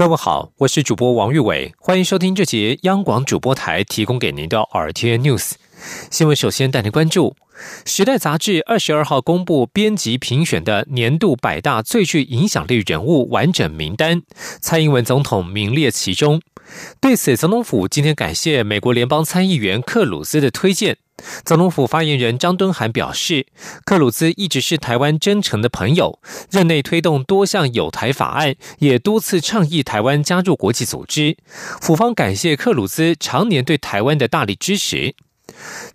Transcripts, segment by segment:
各位好，我是主播王玉伟，欢迎收听这节央广主播台提供给您的 RTN News 新闻。首先带您关注。《时代》杂志二十二号公布编辑评选的年度百大最具影响力人物完整名单，蔡英文总统名列其中。对此，总统府今天感谢美国联邦参议员克鲁斯的推荐。总统府发言人张敦涵表示，克鲁兹一直是台湾真诚的朋友，任内推动多项有台法案，也多次倡议台湾加入国际组织。府方感谢克鲁兹常年对台湾的大力支持。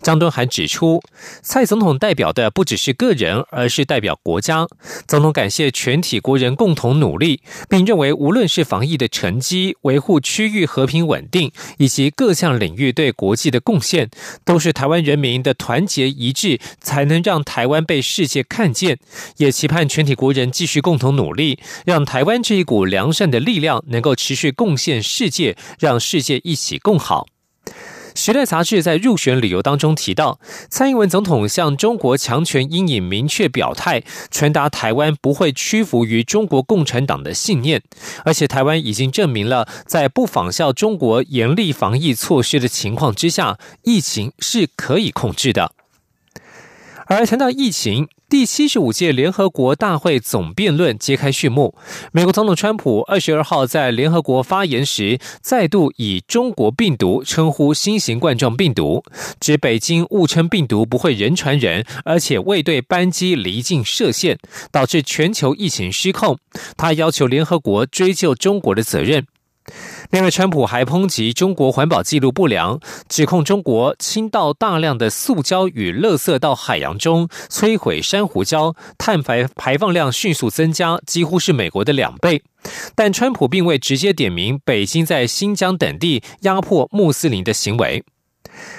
张敦涵指出，蔡总统代表的不只是个人，而是代表国家。总统感谢全体国人共同努力，并认为无论是防疫的成绩、维护区域和平稳定，以及各项领域对国际的贡献，都是台湾人民的团结一致，才能让台湾被世界看见。也期盼全体国人继续共同努力，让台湾这一股良善的力量能够持续贡献世界，让世界一起共好。时代杂志在入选理由当中提到，蔡英文总统向中国强权阴影明确表态，传达台湾不会屈服于中国共产党的信念，而且台湾已经证明了，在不仿效中国严厉防疫措施的情况之下，疫情是可以控制的。而谈到疫情，第七十五届联合国大会总辩论揭开序幕。美国总统川普二十二号在联合国发言时，再度以“中国病毒”称呼新型冠状病毒，指北京误称病毒不会人传人，而且未对班机离境设限，导致全球疫情失控。他要求联合国追究中国的责任。另外，川普还抨击中国环保记录不良，指控中国倾倒大量的塑胶与垃圾到海洋中，摧毁珊瑚礁，碳排排放量迅速增加，几乎是美国的两倍。但川普并未直接点名北京在新疆等地压迫穆斯林的行为。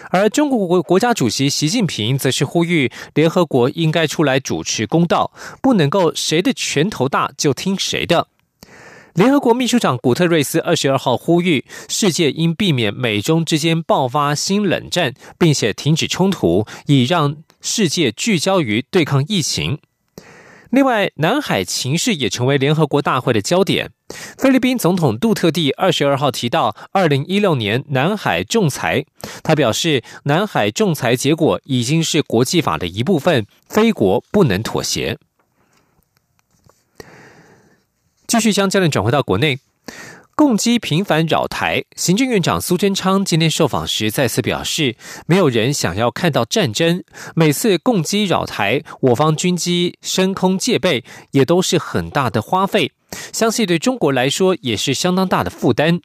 而中国国国家主席习近平则是呼吁联合国应该出来主持公道，不能够谁的拳头大就听谁的。联合国秘书长古特瑞斯二十二号呼吁，世界应避免美中之间爆发新冷战，并且停止冲突，以让世界聚焦于对抗疫情。另外，南海情势也成为联合国大会的焦点。菲律宾总统杜特地二十二号提到，二零一六年南海仲裁，他表示，南海仲裁结果已经是国际法的一部分，非国不能妥协。继续将焦点转回到国内，共机频繁扰台。行政院长苏贞昌今天受访时再次表示，没有人想要看到战争。每次共机扰台，我方军机升空戒备也都是很大的花费，相信对中国来说也是相当大的负担。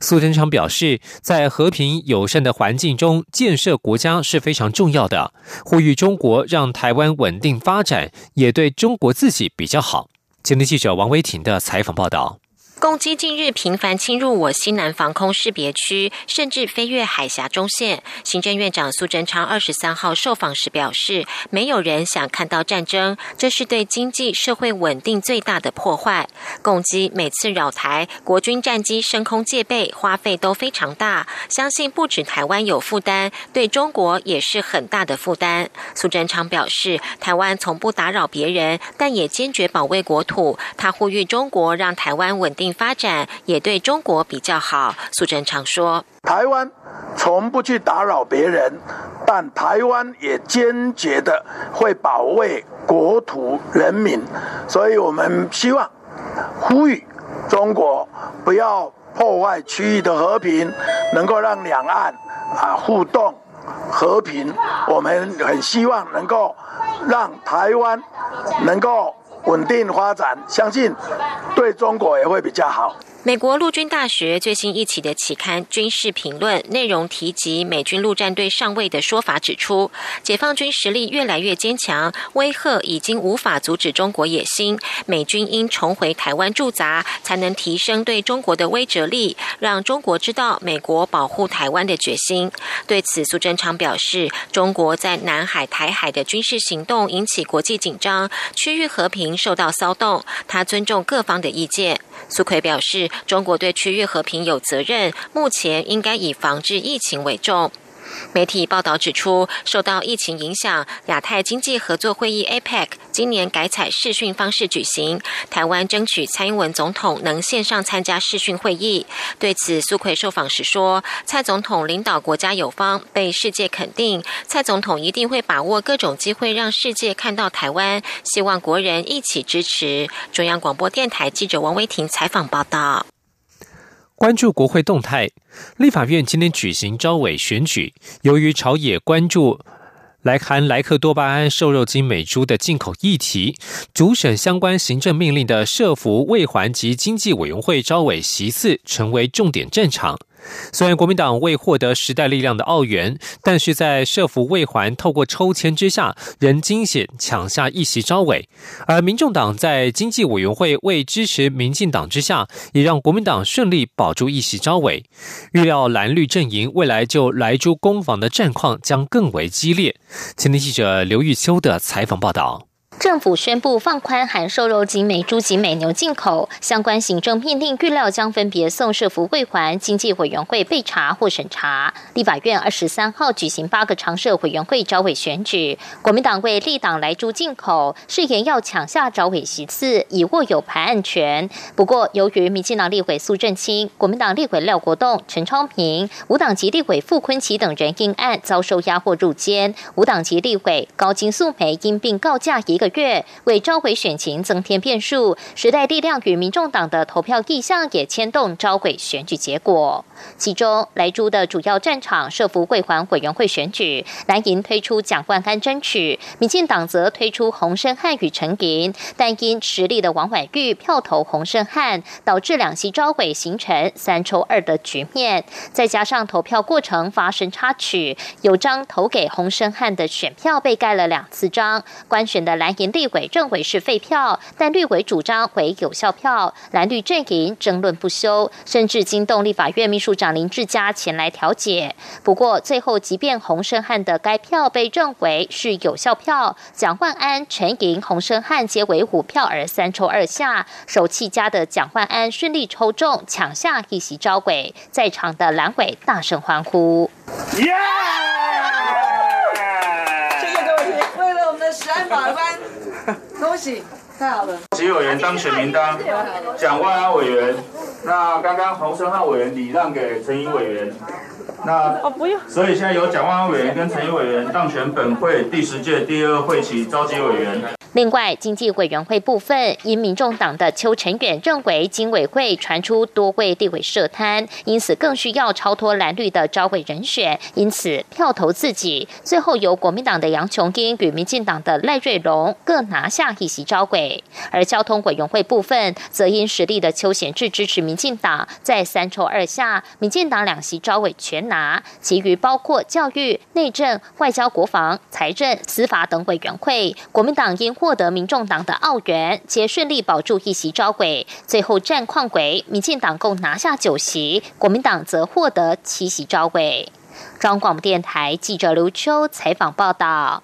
苏贞昌表示，在和平友善的环境中建设国家是非常重要的，呼吁中国让台湾稳定发展，也对中国自己比较好。今天记者王维婷的采访报道。攻击近日频繁侵入我西南防空识别区，甚至飞越海峡中线。行政院长苏贞昌二十三号受访时表示，没有人想看到战争，这是对经济社会稳定最大的破坏。攻击每次扰台，国军战机升空戒备，花费都非常大。相信不止台湾有负担，对中国也是很大的负担。苏贞昌表示，台湾从不打扰别人，但也坚决保卫国土。他呼吁中国让台湾稳定。发展也对中国比较好。苏贞昌说：“台湾从不去打扰别人，但台湾也坚决的会保卫国土人民。所以我们希望呼吁中国不要破坏区域的和平，能够让两岸啊互动和平。我们很希望能够让台湾能够。”稳定发展，相信对中国也会比较好。美国陆军大学最新一期的期刊《军事评论》内容提及美军陆战队上尉的说法，指出解放军实力越来越坚强，威吓已经无法阻止中国野心。美军应重回台湾驻扎，才能提升对中国的威慑力，让中国知道美国保护台湾的决心。对此，苏贞昌表示，中国在南海、台海的军事行动引起国际紧张，区域和平受到骚动。他尊重各方的意见。苏奎表示。中国对区域和平有责任，目前应该以防治疫情为重。媒体报道指出，受到疫情影响，亚太经济合作会议 （APEC） 今年改采视讯方式举行。台湾争取蔡英文总统能线上参加视讯会议。对此，苏奎受访时说：“蔡总统领导国家有方，被世界肯定。蔡总统一定会把握各种机会，让世界看到台湾。希望国人一起支持。”中央广播电台记者王威婷采访报道。关注国会动态，立法院今天举行招委选举。由于朝野关注来含莱克多巴胺瘦肉精美猪的进口议题，主审相关行政命令的社福卫环及经济委员会招委席次成为重点战场。虽然国民党未获得时代力量的澳元，但是在社福未还透过抽签之下，仍惊险抢下一席招委。而民众党在经济委员会未支持民进党之下，也让国民党顺利保住一席招委。预料蓝绿阵营未来就来珠攻防的战况将更为激烈。前天记者刘玉秋的采访报道。政府宣布放宽含瘦肉精美猪及美牛进口相关行政命令，预料将分别送社福会环经济委员会备查或审查。立法院二十三号举行八个常设委员会招委选举，国民党为立党来猪进口，誓言要抢下招委席次，以握有排案权。不过，由于民进党立委苏正清、国民党立委廖国栋、陈昌平、无党籍立委傅昆奇等人因案遭受压或入监，无党籍立委高金素梅因病告假一个。个月为召回选情增添变数，时代力量与民众党的投票意向也牵动召回选举结果。其中莱猪的主要战场设伏会环委员会选举，蓝营推出蒋万安争取，民进党则推出洪胜汉与陈银，但因实力的王婉玉票投洪胜汉，导致两席召回形成三抽二的局面。再加上投票过程发生插曲，有张投给洪胜汉的选票被盖了两次章，官选的蓝。营立委认为是废票，但绿委主张为有效票，蓝绿阵营争论不休，甚至惊动立法院秘书长林志嘉前来调解。不过最后，即便洪胜汉的该票被认为是有效票，蒋万安、陈莹、洪胜汉皆为五票而三抽二下，手气佳的蒋万安顺利抽中，抢下一席招委，在场的蓝委大声欢呼。十安法官，恭喜，太好了！席委员当选名单，蒋万安委员，那刚刚洪生汉委员礼让给陈怡委员，那哦不用，所以现在由蒋万安委员跟陈怡委员当选本会第十届第二会期召集委员。另外，经济委员会部分，因民众党的邱成远认为，经委会传出多位地委设摊，因此更需要超脱蓝绿的招委人选，因此票投自己。最后由国民党的杨琼英与民进党的赖瑞龙各拿下一席招委。而交通委员会部分，则因实力的邱显志支持民进党，在三抽二下，民进党两席招委全拿，其余包括教育、内政、外交、国防、财政、司法等委员会，国民党因。获得民众党的澳元，皆顺利保住一席招鬼。最后战况为民进党共拿下九席，国民党则获得七席招鬼。中央广播电台记者刘秋采访报道。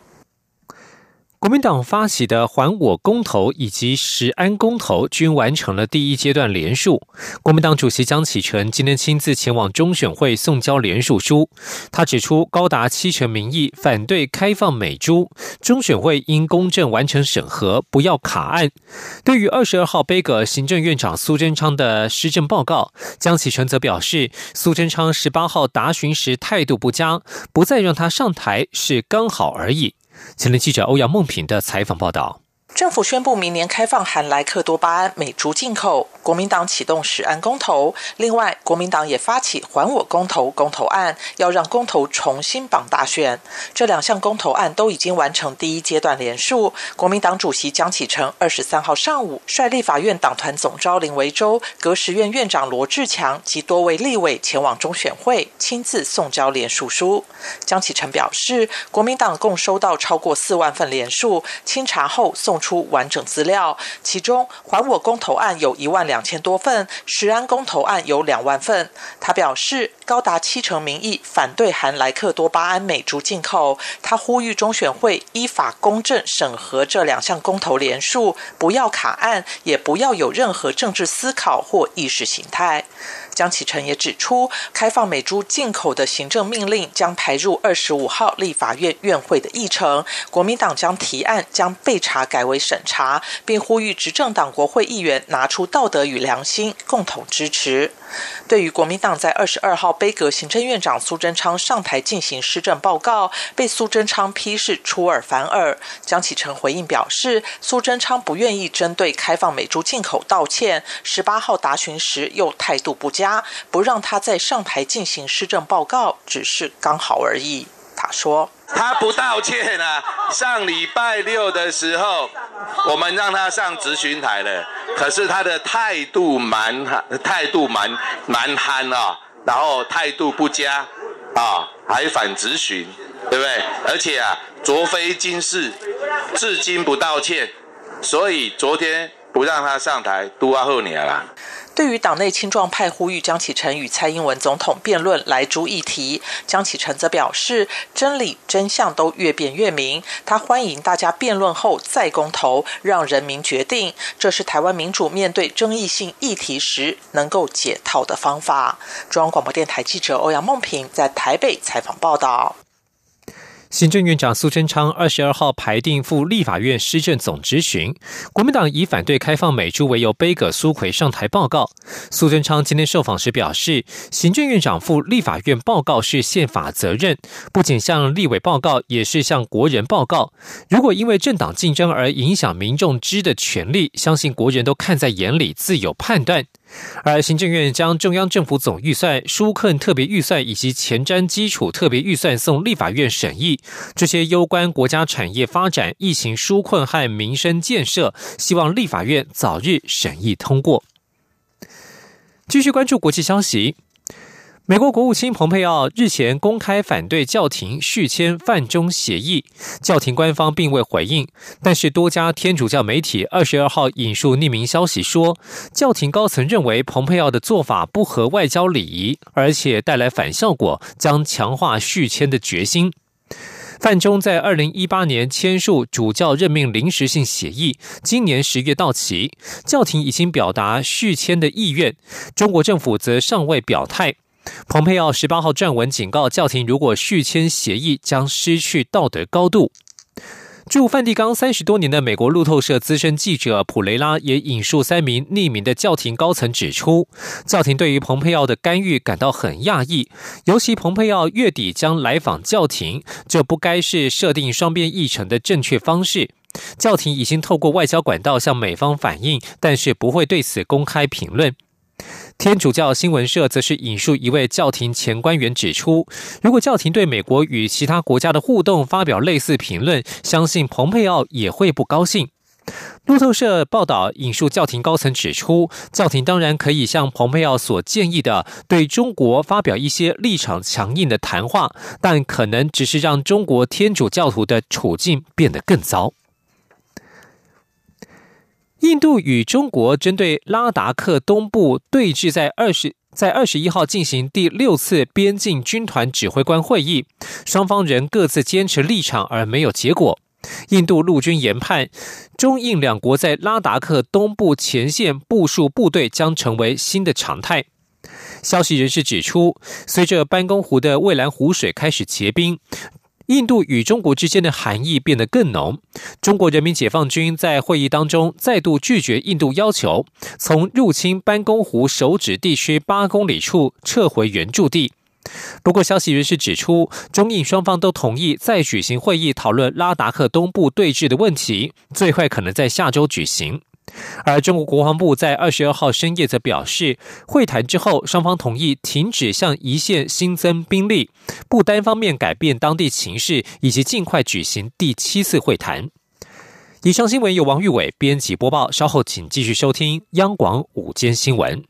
国民党发起的“还我”公投以及“石安”公投均完成了第一阶段联署。国民党主席江启臣今天亲自前往中选会送交联署书。他指出，高达七成民意反对开放美猪，中选会应公正完成审核，不要卡案。对于二十二号背阁行政院长苏贞昌的施政报告，江启臣则表示，苏贞昌十八号答询时态度不佳，不再让他上台是刚好而已。前天记者欧阳梦平的采访报道。政府宣布明年开放含莱克多巴胺美猪进口，国民党启动十案公投。另外，国民党也发起还我公投公投案，要让公投重新绑大选。这两项公投案都已经完成第一阶段联署。国民党主席江启臣二十三号上午率立法院党团总召林维洲、革实院院长罗志强及多位立委前往中选会，亲自送交联署书。江启臣表示，国民党共收到超过四万份联署，清查后送出。出完整资料，其中还我公投案有一万两千多份，石安公投案有两万份。他表示，高达七成民意反对含莱克多巴胺美猪进口。他呼吁中选会依法公正审核这两项公投连数，不要卡案，也不要有任何政治思考或意识形态。江启臣也指出，开放美猪进口的行政命令将排入二十五号立法院院会的议程，国民党将提案将备查改为审查，并呼吁执政党国会议员拿出道德与良心，共同支持。对于国民党在二十二号杯阁行政院长苏贞昌上台进行施政报告，被苏贞昌批示出尔反尔。江启臣回应表示，苏贞昌不愿意针对开放美猪进口道歉，十八号答询时又态度不佳，不让他在上台进行施政报告，只是刚好而已。他说。他不道歉啊！上礼拜六的时候，我们让他上执询台了，可是他的态度蛮态度蛮蛮憨啊，然后态度不佳啊，还反执询，对不对？而且啊，昨非今是，至今不道歉，所以昨天不让他上台，都要后年了。对于党内青壮派呼吁江启臣与蔡英文总统辩论来猪议题，江启臣则表示，真理真相都越辩越明，他欢迎大家辩论后再公投，让人民决定，这是台湾民主面对争议性议题时能够解套的方法。中央广播电台记者欧阳梦平在台北采访报道。行政院长苏贞昌二十二号排定赴立法院施政总质询，国民党以反对开放美猪为由，背葛苏奎上台报告。苏贞昌今天受访时表示，行政院长赴立法院报告是宪法责任，不仅向立委报告，也是向国人报告。如果因为政党竞争而影响民众知的权利，相信国人都看在眼里，自有判断。而行政院将中央政府总预算、纾困特别预算以及前瞻基础特别预算送立法院审议，这些攸关国家产业发展、疫情纾困和民生建设，希望立法院早日审议通过。继续关注国际消息。美国国务卿蓬佩奥日前公开反对教廷续签范中协议，教廷官方并未回应。但是多家天主教媒体二十二号引述匿名消息说，教廷高层认为蓬佩奥的做法不合外交礼仪，而且带来反效果，将强化续签的决心。范中在二零一八年签署主教任命临时性协议，今年十月到期，教廷已经表达续签的意愿，中国政府则尚未表态。蓬佩奥十八号撰文警告教廷，如果续签协议，将失去道德高度。驻梵蒂冈三十多年的美国路透社资深记者普雷拉也引述三名匿名的教廷高层指出，教廷对于蓬佩奥的干预感到很讶异，尤其蓬佩奥月底将来访教廷，这不该是设定双边议程的正确方式。教廷已经透过外交管道向美方反映，但是不会对此公开评论。天主教新闻社则是引述一位教廷前官员指出，如果教廷对美国与其他国家的互动发表类似评论，相信蓬佩奥也会不高兴。路透社报道引述教廷高层指出，教廷当然可以像蓬佩奥所建议的，对中国发表一些立场强硬的谈话，但可能只是让中国天主教徒的处境变得更糟。印度与中国针对拉达克东部对峙，在二十在二十一号进行第六次边境军团指挥官会议，双方仍各自坚持立场，而没有结果。印度陆军研判，中印两国在拉达克东部前线部署部队将成为新的常态。消息人士指出，随着班公湖的蔚蓝湖水开始结冰。印度与中国之间的含义变得更浓。中国人民解放军在会议当中再度拒绝印度要求，从入侵班公湖手指地区八公里处撤回原驻地。不过，消息人士指出，中印双方都同意再举行会议讨论拉达克东部对峙的问题，最快可能在下周举行。而中国国防部在二十二号深夜则表示，会谈之后，双方同意停止向一线新增兵力，不单方面改变当地情势，以及尽快举行第七次会谈。以上新闻由王玉伟编辑播报，稍后请继续收听央广午间新闻。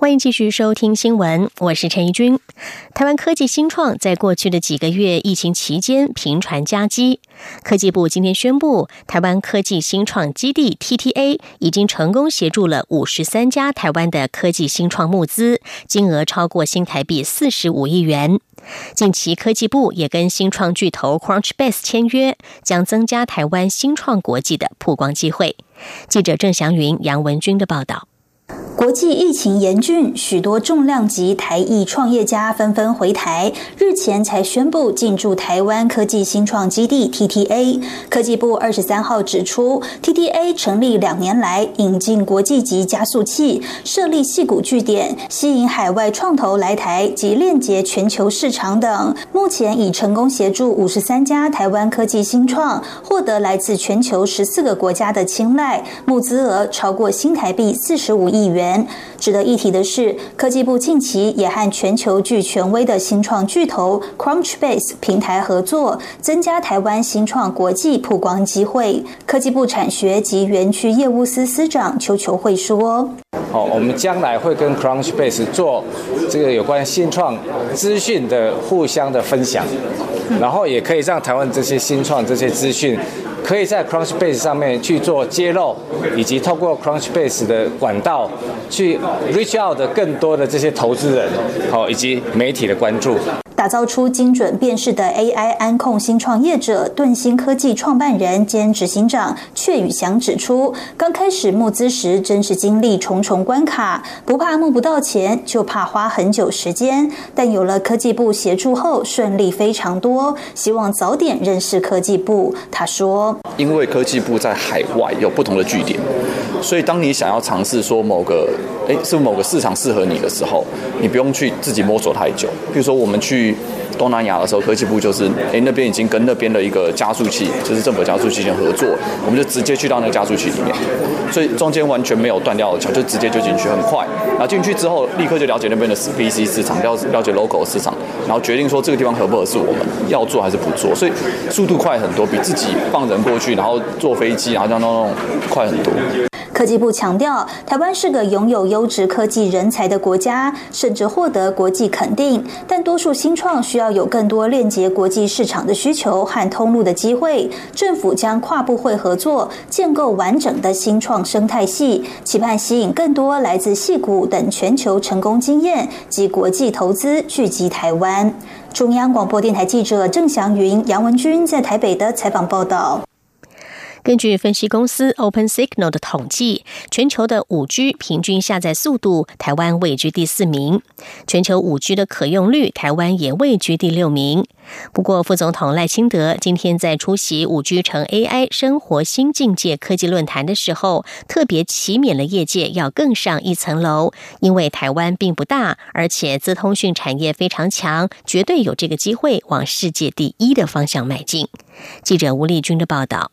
欢迎继续收听新闻，我是陈怡君。台湾科技新创在过去的几个月疫情期间频传加机。科技部今天宣布，台湾科技新创基地 TTA 已经成功协助了五十三家台湾的科技新创募资，金额超过新台币四十五亿元。近期科技部也跟新创巨头 Crunchbase 签约，将增加台湾新创国际的曝光机会。记者郑祥云、杨文军的报道。国际疫情严峻，许多重量级台裔创业家纷纷回台。日前才宣布进驻台湾科技新创基地 TTA。科技部二十三号指出，TTA 成立两年来，引进国际级加速器，设立系股据点，吸引海外创投来台及链接全球市场等。目前已成功协助五十三家台湾科技新创获得来自全球十四个国家的青睐，募资额超过新台币四十五亿元。人值得一提的是，科技部近期也和全球具权威的新创巨头 Crunchbase 平台合作，增加台湾新创国际曝光机会。科技部产学及园区业务司司长邱球会说：“好，我们将来会跟 Crunchbase 做这个有关新创资讯的互相的分享，然后也可以让台湾这些新创这些资讯。”可以在 Crunchbase 上面去做揭露，以及透过 Crunchbase 的管道去 reach out 的更多的这些投资人，好，以及媒体的关注。打造出精准辨识的 AI 安控新创业者盾芯科技创办人兼执行长阙宇翔指出，刚开始募资时真是经历重重关卡，不怕募不到钱，就怕花很久时间。但有了科技部协助后，顺利非常多。希望早点认识科技部。他说：“因为科技部在海外有不同的据点，所以当你想要尝试说某个。”哎，是某个市场适合你的时候，你不用去自己摸索太久。比如说，我们去东南亚的时候，科技部就是，哎，那边已经跟那边的一个加速器，就是政府加速器已经合作，我们就直接去到那个加速器里面，所以中间完全没有断掉的桥，就直接就进去，很快。然后进去之后，立刻就了解那边的 PC 市场，了了解 local 市场，然后决定说这个地方合不合适我们，要做还是不做。所以速度快很多，比自己放人过去，然后坐飞机，然后这样弄弄快很多。科技部强调，台湾是个拥有优质科技人才的国家，甚至获得国际肯定。但多数新创需要有更多链接国际市场的需求和通路的机会。政府将跨部会合作，建构完整的新创生态系，期盼吸引更多来自戏谷等全球成功经验及国际投资聚集台湾。中央广播电台记者郑祥云、杨文君在台北的采访报道。根据分析公司 Open Signal 的统计，全球的五 G 平均下载速度，台湾位居第四名；全球五 G 的可用率，台湾也位居第六名。不过，副总统赖清德今天在出席五 G 成 AI 生活新境界科技论坛的时候，特别启勉了业界要更上一层楼，因为台湾并不大，而且资通讯产业非常强，绝对有这个机会往世界第一的方向迈进。记者吴丽君的报道。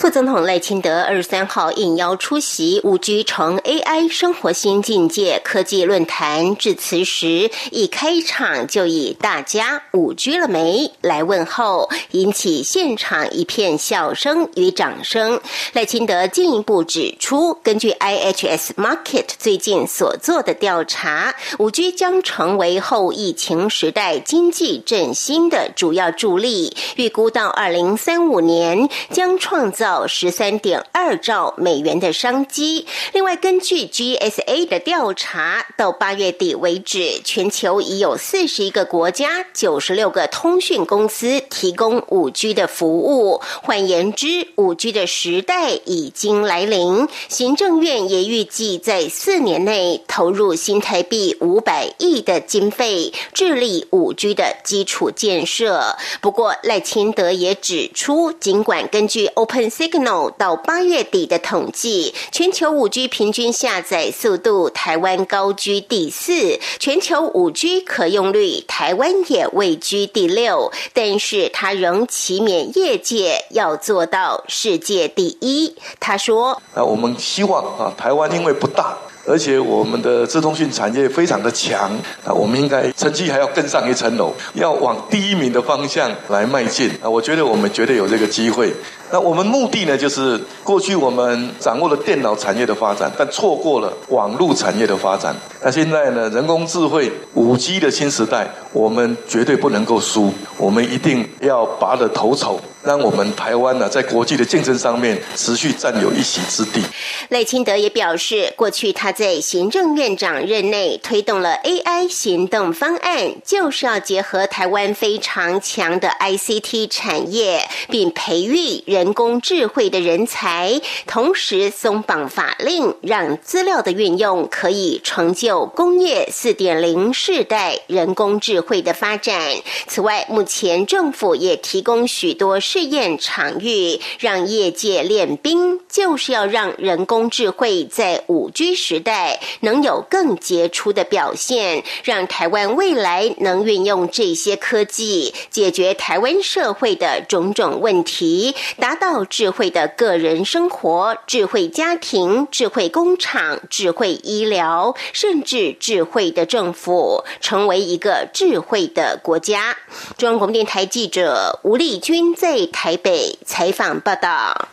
副总统赖清德二十三号应邀出席五 G 成 AI 生活新境界科技论坛，致辞时一开场就以“大家五 G 了没”来问候，引起现场一片笑声与掌声。赖清德进一步指出，根据 IHS Market 最近所做的调查，五 G 将成为后疫情时代经济振兴的主要助力，预估到二零三五年将创造。到十三点二兆美元的商机。另外，根据 GSA 的调查，到八月底为止，全球已有四十一个国家、九十六个通讯公司提供五 G 的服务。换言之，五 G 的时代已经来临。行政院也预计在四年内投入新台币五百亿的经费，致力五 G 的基础建设。不过，赖清德也指出，尽管根据 Open Signal 到八月底的统计，全球五 G 平均下载速度台湾高居第四，全球五 G 可用率台湾也位居第六，但是他仍祈勉业界要做到世界第一。他说：“啊，我们希望啊，台湾因为不大。”而且我们的自通讯产业非常的强，啊，我们应该成绩还要更上一层楼，要往第一名的方向来迈进啊！我觉得我们绝对有这个机会。那我们目的呢，就是过去我们掌握了电脑产业的发展，但错过了网络产业的发展。那现在呢，人工智慧、五 G 的新时代，我们绝对不能够输，我们一定要拔得头筹。让我们台湾呢，在国际的竞争上面持续占有一席之地。赖清德也表示，过去他在行政院长任内推动了 AI 行动方案，就是要结合台湾非常强的 ICT 产业，并培育人工智慧的人才，同时松绑法令，让资料的运用可以成就工业四点零世代人工智慧的发展。此外，目前政府也提供许多。试验场域，让业界练兵，就是要让人工智慧在五 G 时代能有更杰出的表现，让台湾未来能运用这些科技解决台湾社会的种种问题，达到智慧的个人生活、智慧家庭、智慧工厂、智慧医疗，甚至智慧的政府，成为一个智慧的国家。中央广播电台记者吴丽君在。台北采访报道。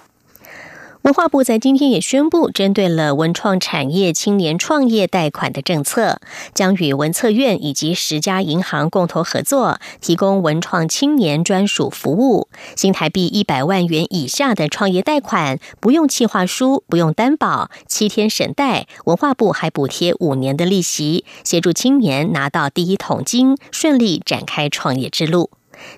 文化部在今天也宣布，针对了文创产业青年创业贷款的政策，将与文策院以及十家银行共同合作，提供文创青年专属服务。新台币一百万元以下的创业贷款，不用企划书，不用担保，七天审贷，文化部还补贴五年的利息，协助青年拿到第一桶金，顺利展开创业之路。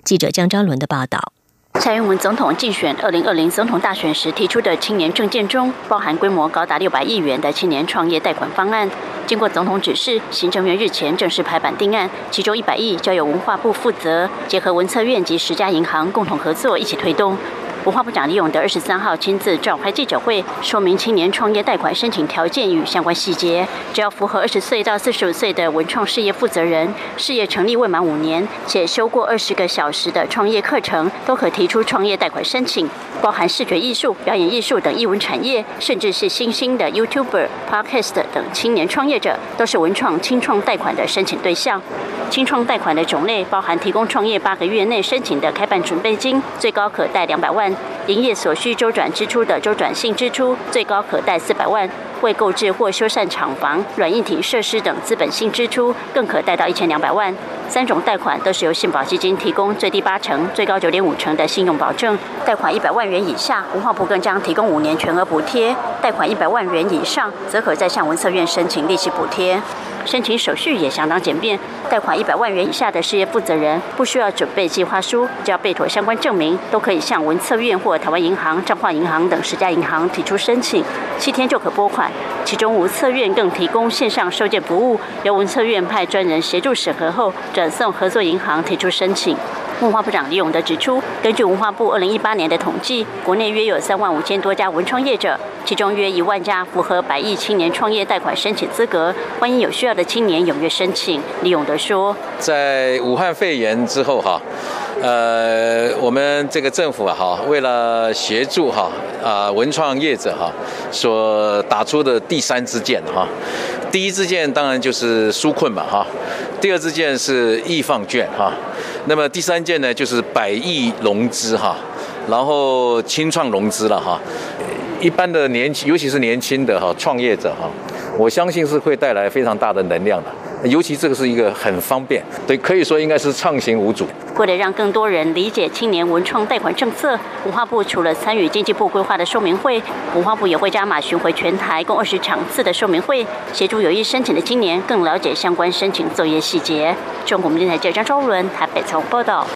记者江昭伦的报道。蔡英文总统竞选二零二零总统大选时提出的青年政见中，包含规模高达六百亿元的青年创业贷款方案。经过总统指示，行政院日前正式排版定案，其中一百亿交由文化部负责，结合文策院及十家银行共同合作，一起推动。文化部长李永德二十三号亲自召开记者会，说明青年创业贷款申请条件与相关细节。只要符合二十岁到四十五岁的文创事业负责人，事业成立未满五年，且修过二十个小时的创业课程，都可提出创业贷款申请。包含视觉艺术、表演艺术等艺文产业，甚至是新兴的 YouTuber、Podcast 等青年创业者，都是文创清创贷款的申请对象。清创贷款的种类包含提供创业八个月内申请的开办准备金，最高可贷两百万；营业所需周转支出的周转性支出，最高可贷四百万；未购置或修缮厂房、软硬体设施等资本性支出，更可贷到一千两百万。三种贷款都是由信保基金提供，最低八成、最高九点五成的信用保证。贷款一百万元以下，文化部更将提供五年全额补贴；贷款一百万元以上，则可再向文策院申请利息补贴。申请手续也相当简便，贷款一百万元以下的事业负责人不需要准备计划书，只要备妥相关证明，都可以向文策院或台湾银行、彰化银行等十家银行提出申请，七天就可拨款。其中文策院更提供线上收件服务，由文策院派专人协助审核后，转送合作银行提出申请。文化部长李永德指出，根据文化部二零一八年的统计，国内约有三万五千多家文创业者，其中约一万家符合百亿青年创业贷款申请资格，欢迎有需要的青年踊跃申请。李永德说，在武汉肺炎之后，哈，呃，我们这个政府啊，哈，为了协助哈啊文创业者哈，所打出的第三支箭哈，第一支箭当然就是纾困嘛，哈，第二支箭是易放券哈。那么第三件呢，就是百亿融资哈，然后清创融资了哈，一般的年轻，尤其是年轻的哈创业者哈，我相信是会带来非常大的能量的。尤其这个是一个很方便，对，可以说应该是畅行无阻。为了让更多人理解青年文创贷款政策，文化部除了参与经济部规划的说明会，文化部也会加码巡回全台共二十场次的说明会，协助有意申请的青年更了解相关申请作业细节。中国电台记者张昭伦台北采访报道。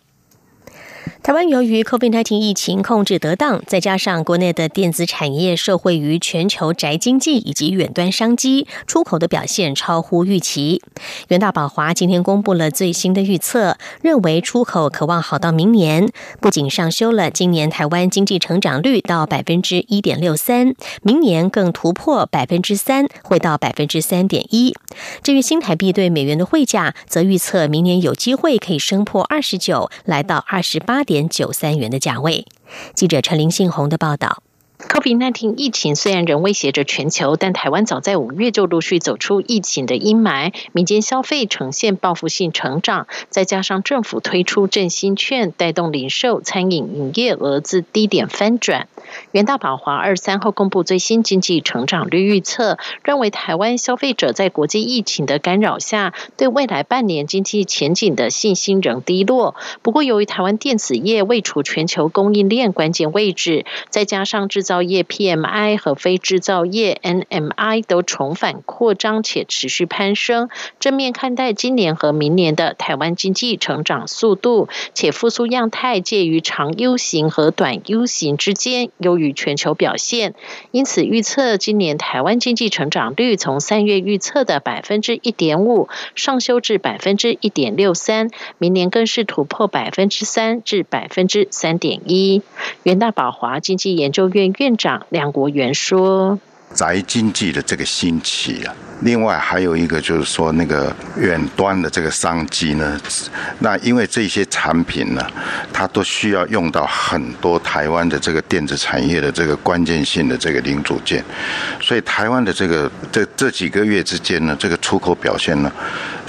台湾由于 COVID-19 疫情控制得当，再加上国内的电子产业受惠于全球宅经济以及远端商机，出口的表现超乎预期。元大宝华今天公布了最新的预测，认为出口可望好到明年，不仅上修了今年台湾经济成长率到百分之一点六三，明年更突破百分之三，会到百分之三点一。至于新台币对美元的汇价，则预测明年有机会可以升破二十九，来到二十八点。点九三元的价位。记者陈林信宏的报道。COVID-19 疫情虽然仍威胁着全球，但台湾早在五月就陆续走出疫情的阴霾，民间消费呈现报复性成长，再加上政府推出振兴券，带动零售、餐饮营业额自低点翻转。元大宝华二三号公布最新经济成长率预测，认为台湾消费者在国际疫情的干扰下，对未来半年经济前景的信心仍低落。不过，由于台湾电子业位处全球供应链关键位置，再加上制造业 PMI 和非制造业 NMI 都重返扩张且持续攀升，正面看待今年和明年的台湾经济成长速度，且复苏样态介于长 U 型和短 U 型之间。优于全球表现，因此预测今年台湾经济成长率从三月预测的百分之一点五上修至百分之一点六三，明年更是突破百分之三至百分之三点一。元大宝华经济研究院院长梁国元说。宅经济的这个兴起啊，另外还有一个就是说那个远端的这个商机呢，那因为这些产品呢，它都需要用到很多台湾的这个电子产业的这个关键性的这个零组件，所以台湾的这个这这几个月之间呢，这个出口表现呢，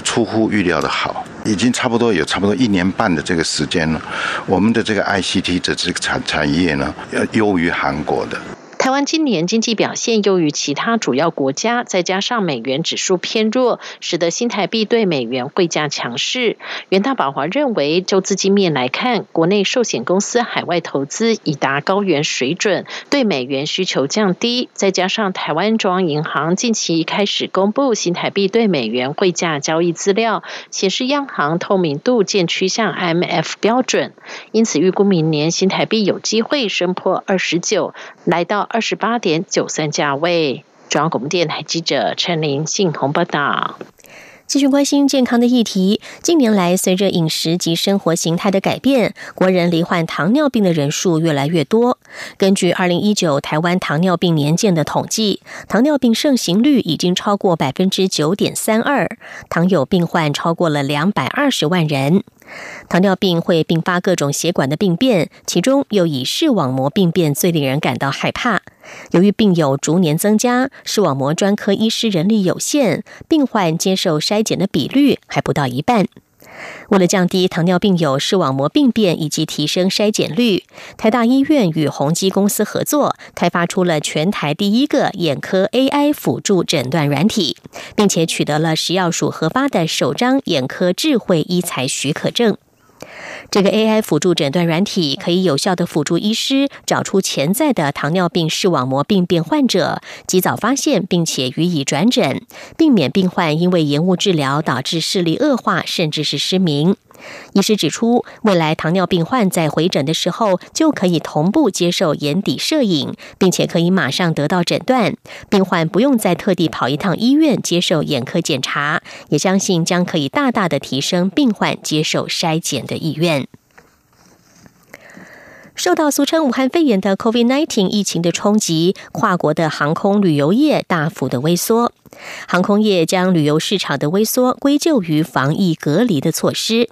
出乎预料的好，已经差不多有差不多一年半的这个时间了，我们的这个 ICT 的这个产产业呢，要优于韩国的。台湾今年经济表现优于其他主要国家，再加上美元指数偏弱，使得新台币对美元汇价强势。元大宝华认为，就资金面来看，国内寿险公司海外投资已达高原水准，对美元需求降低，再加上台湾中央银行近期开始公布新台币对美元汇价交易资料，显示央行透明度渐趋向 MF 标准，因此预估明年新台币有机会升破二十九，来到。二十八点九三价位，中央广播电台记者陈琳信鸿报道。继续关心健康的议题。近年来，随着饮食及生活形态的改变，国人罹患糖尿病的人数越来越多。根据二零一九台湾糖尿病年鉴的统计，糖尿病盛行率已经超过百分之九点三二，糖友病患超过了两百二十万人。糖尿病会并发各种血管的病变，其中又以视网膜病变最令人感到害怕。由于病友逐年增加，视网膜专科医师人力有限，病患接受筛检的比率还不到一半。为了降低糖尿病友视网膜病变以及提升筛检率，台大医院与宏基公司合作，开发出了全台第一个眼科 AI 辅助诊断软体，并且取得了食药署核发的首张眼科智慧医材许可证。这个 AI 辅助诊断软体可以有效的辅助医师找出潜在的糖尿病视网膜病变患者，及早发现并且予以转诊，避免病患因为延误治疗导致视力恶化，甚至是失明。医师指出，未来糖尿病患在回诊的时候，就可以同步接受眼底摄影，并且可以马上得到诊断，病患不用再特地跑一趟医院接受眼科检查，也相信将可以大大的提升病患接受筛检的意愿。受到俗称武汉肺炎的 COVID-19 疫情的冲击，跨国的航空旅游业大幅的萎缩。航空业将旅游市场的萎缩归咎于防疫隔离的措施。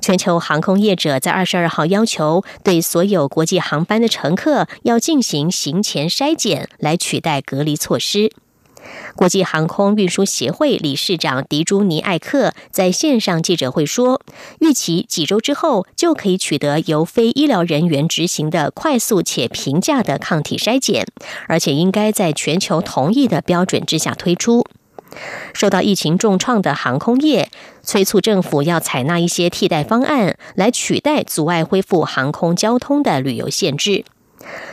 全球航空业者在二十二号要求，对所有国际航班的乘客要进行行前筛检，来取代隔离措施。国际航空运输协会理事长迪朱尼艾克在线上记者会说，预期几周之后就可以取得由非医疗人员执行的快速且平价的抗体筛检，而且应该在全球同意的标准之下推出。受到疫情重创的航空业催促政府要采纳一些替代方案，来取代阻碍恢复航空交通的旅游限制。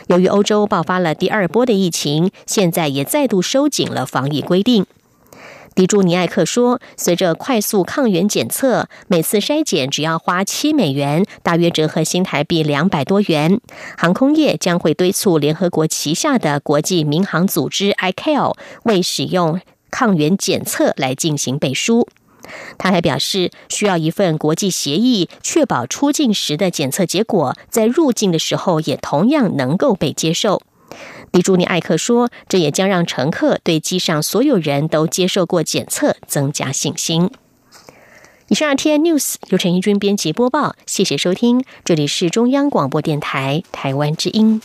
由于欧洲爆发了第二波的疫情，现在也再度收紧了防疫规定。迪朱尼艾克说：“随着快速抗原检测，每次筛检只要花七美元，大约折合新台币两百多元。航空业将会敦促联合国旗下的国际民航组织 ICAO 为使用抗原检测来进行背书。”他还表示，需要一份国际协议，确保出境时的检测结果在入境的时候也同样能够被接受。迪朱尼艾克说：“这也将让乘客对机上所有人都接受过检测增加信心。”以上 T N News 由陈义军编辑播报，谢谢收听，这里是中央广播电台台湾之音。